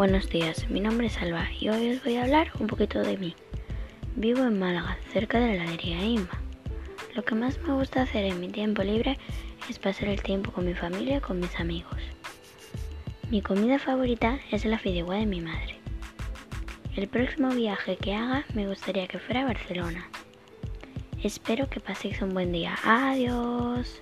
Buenos días, mi nombre es Alba y hoy os voy a hablar un poquito de mí. Vivo en Málaga, cerca de la heladería Inma. Lo que más me gusta hacer en mi tiempo libre es pasar el tiempo con mi familia y con mis amigos. Mi comida favorita es la fideuá de mi madre. El próximo viaje que haga me gustaría que fuera a Barcelona. Espero que paséis un buen día. Adiós.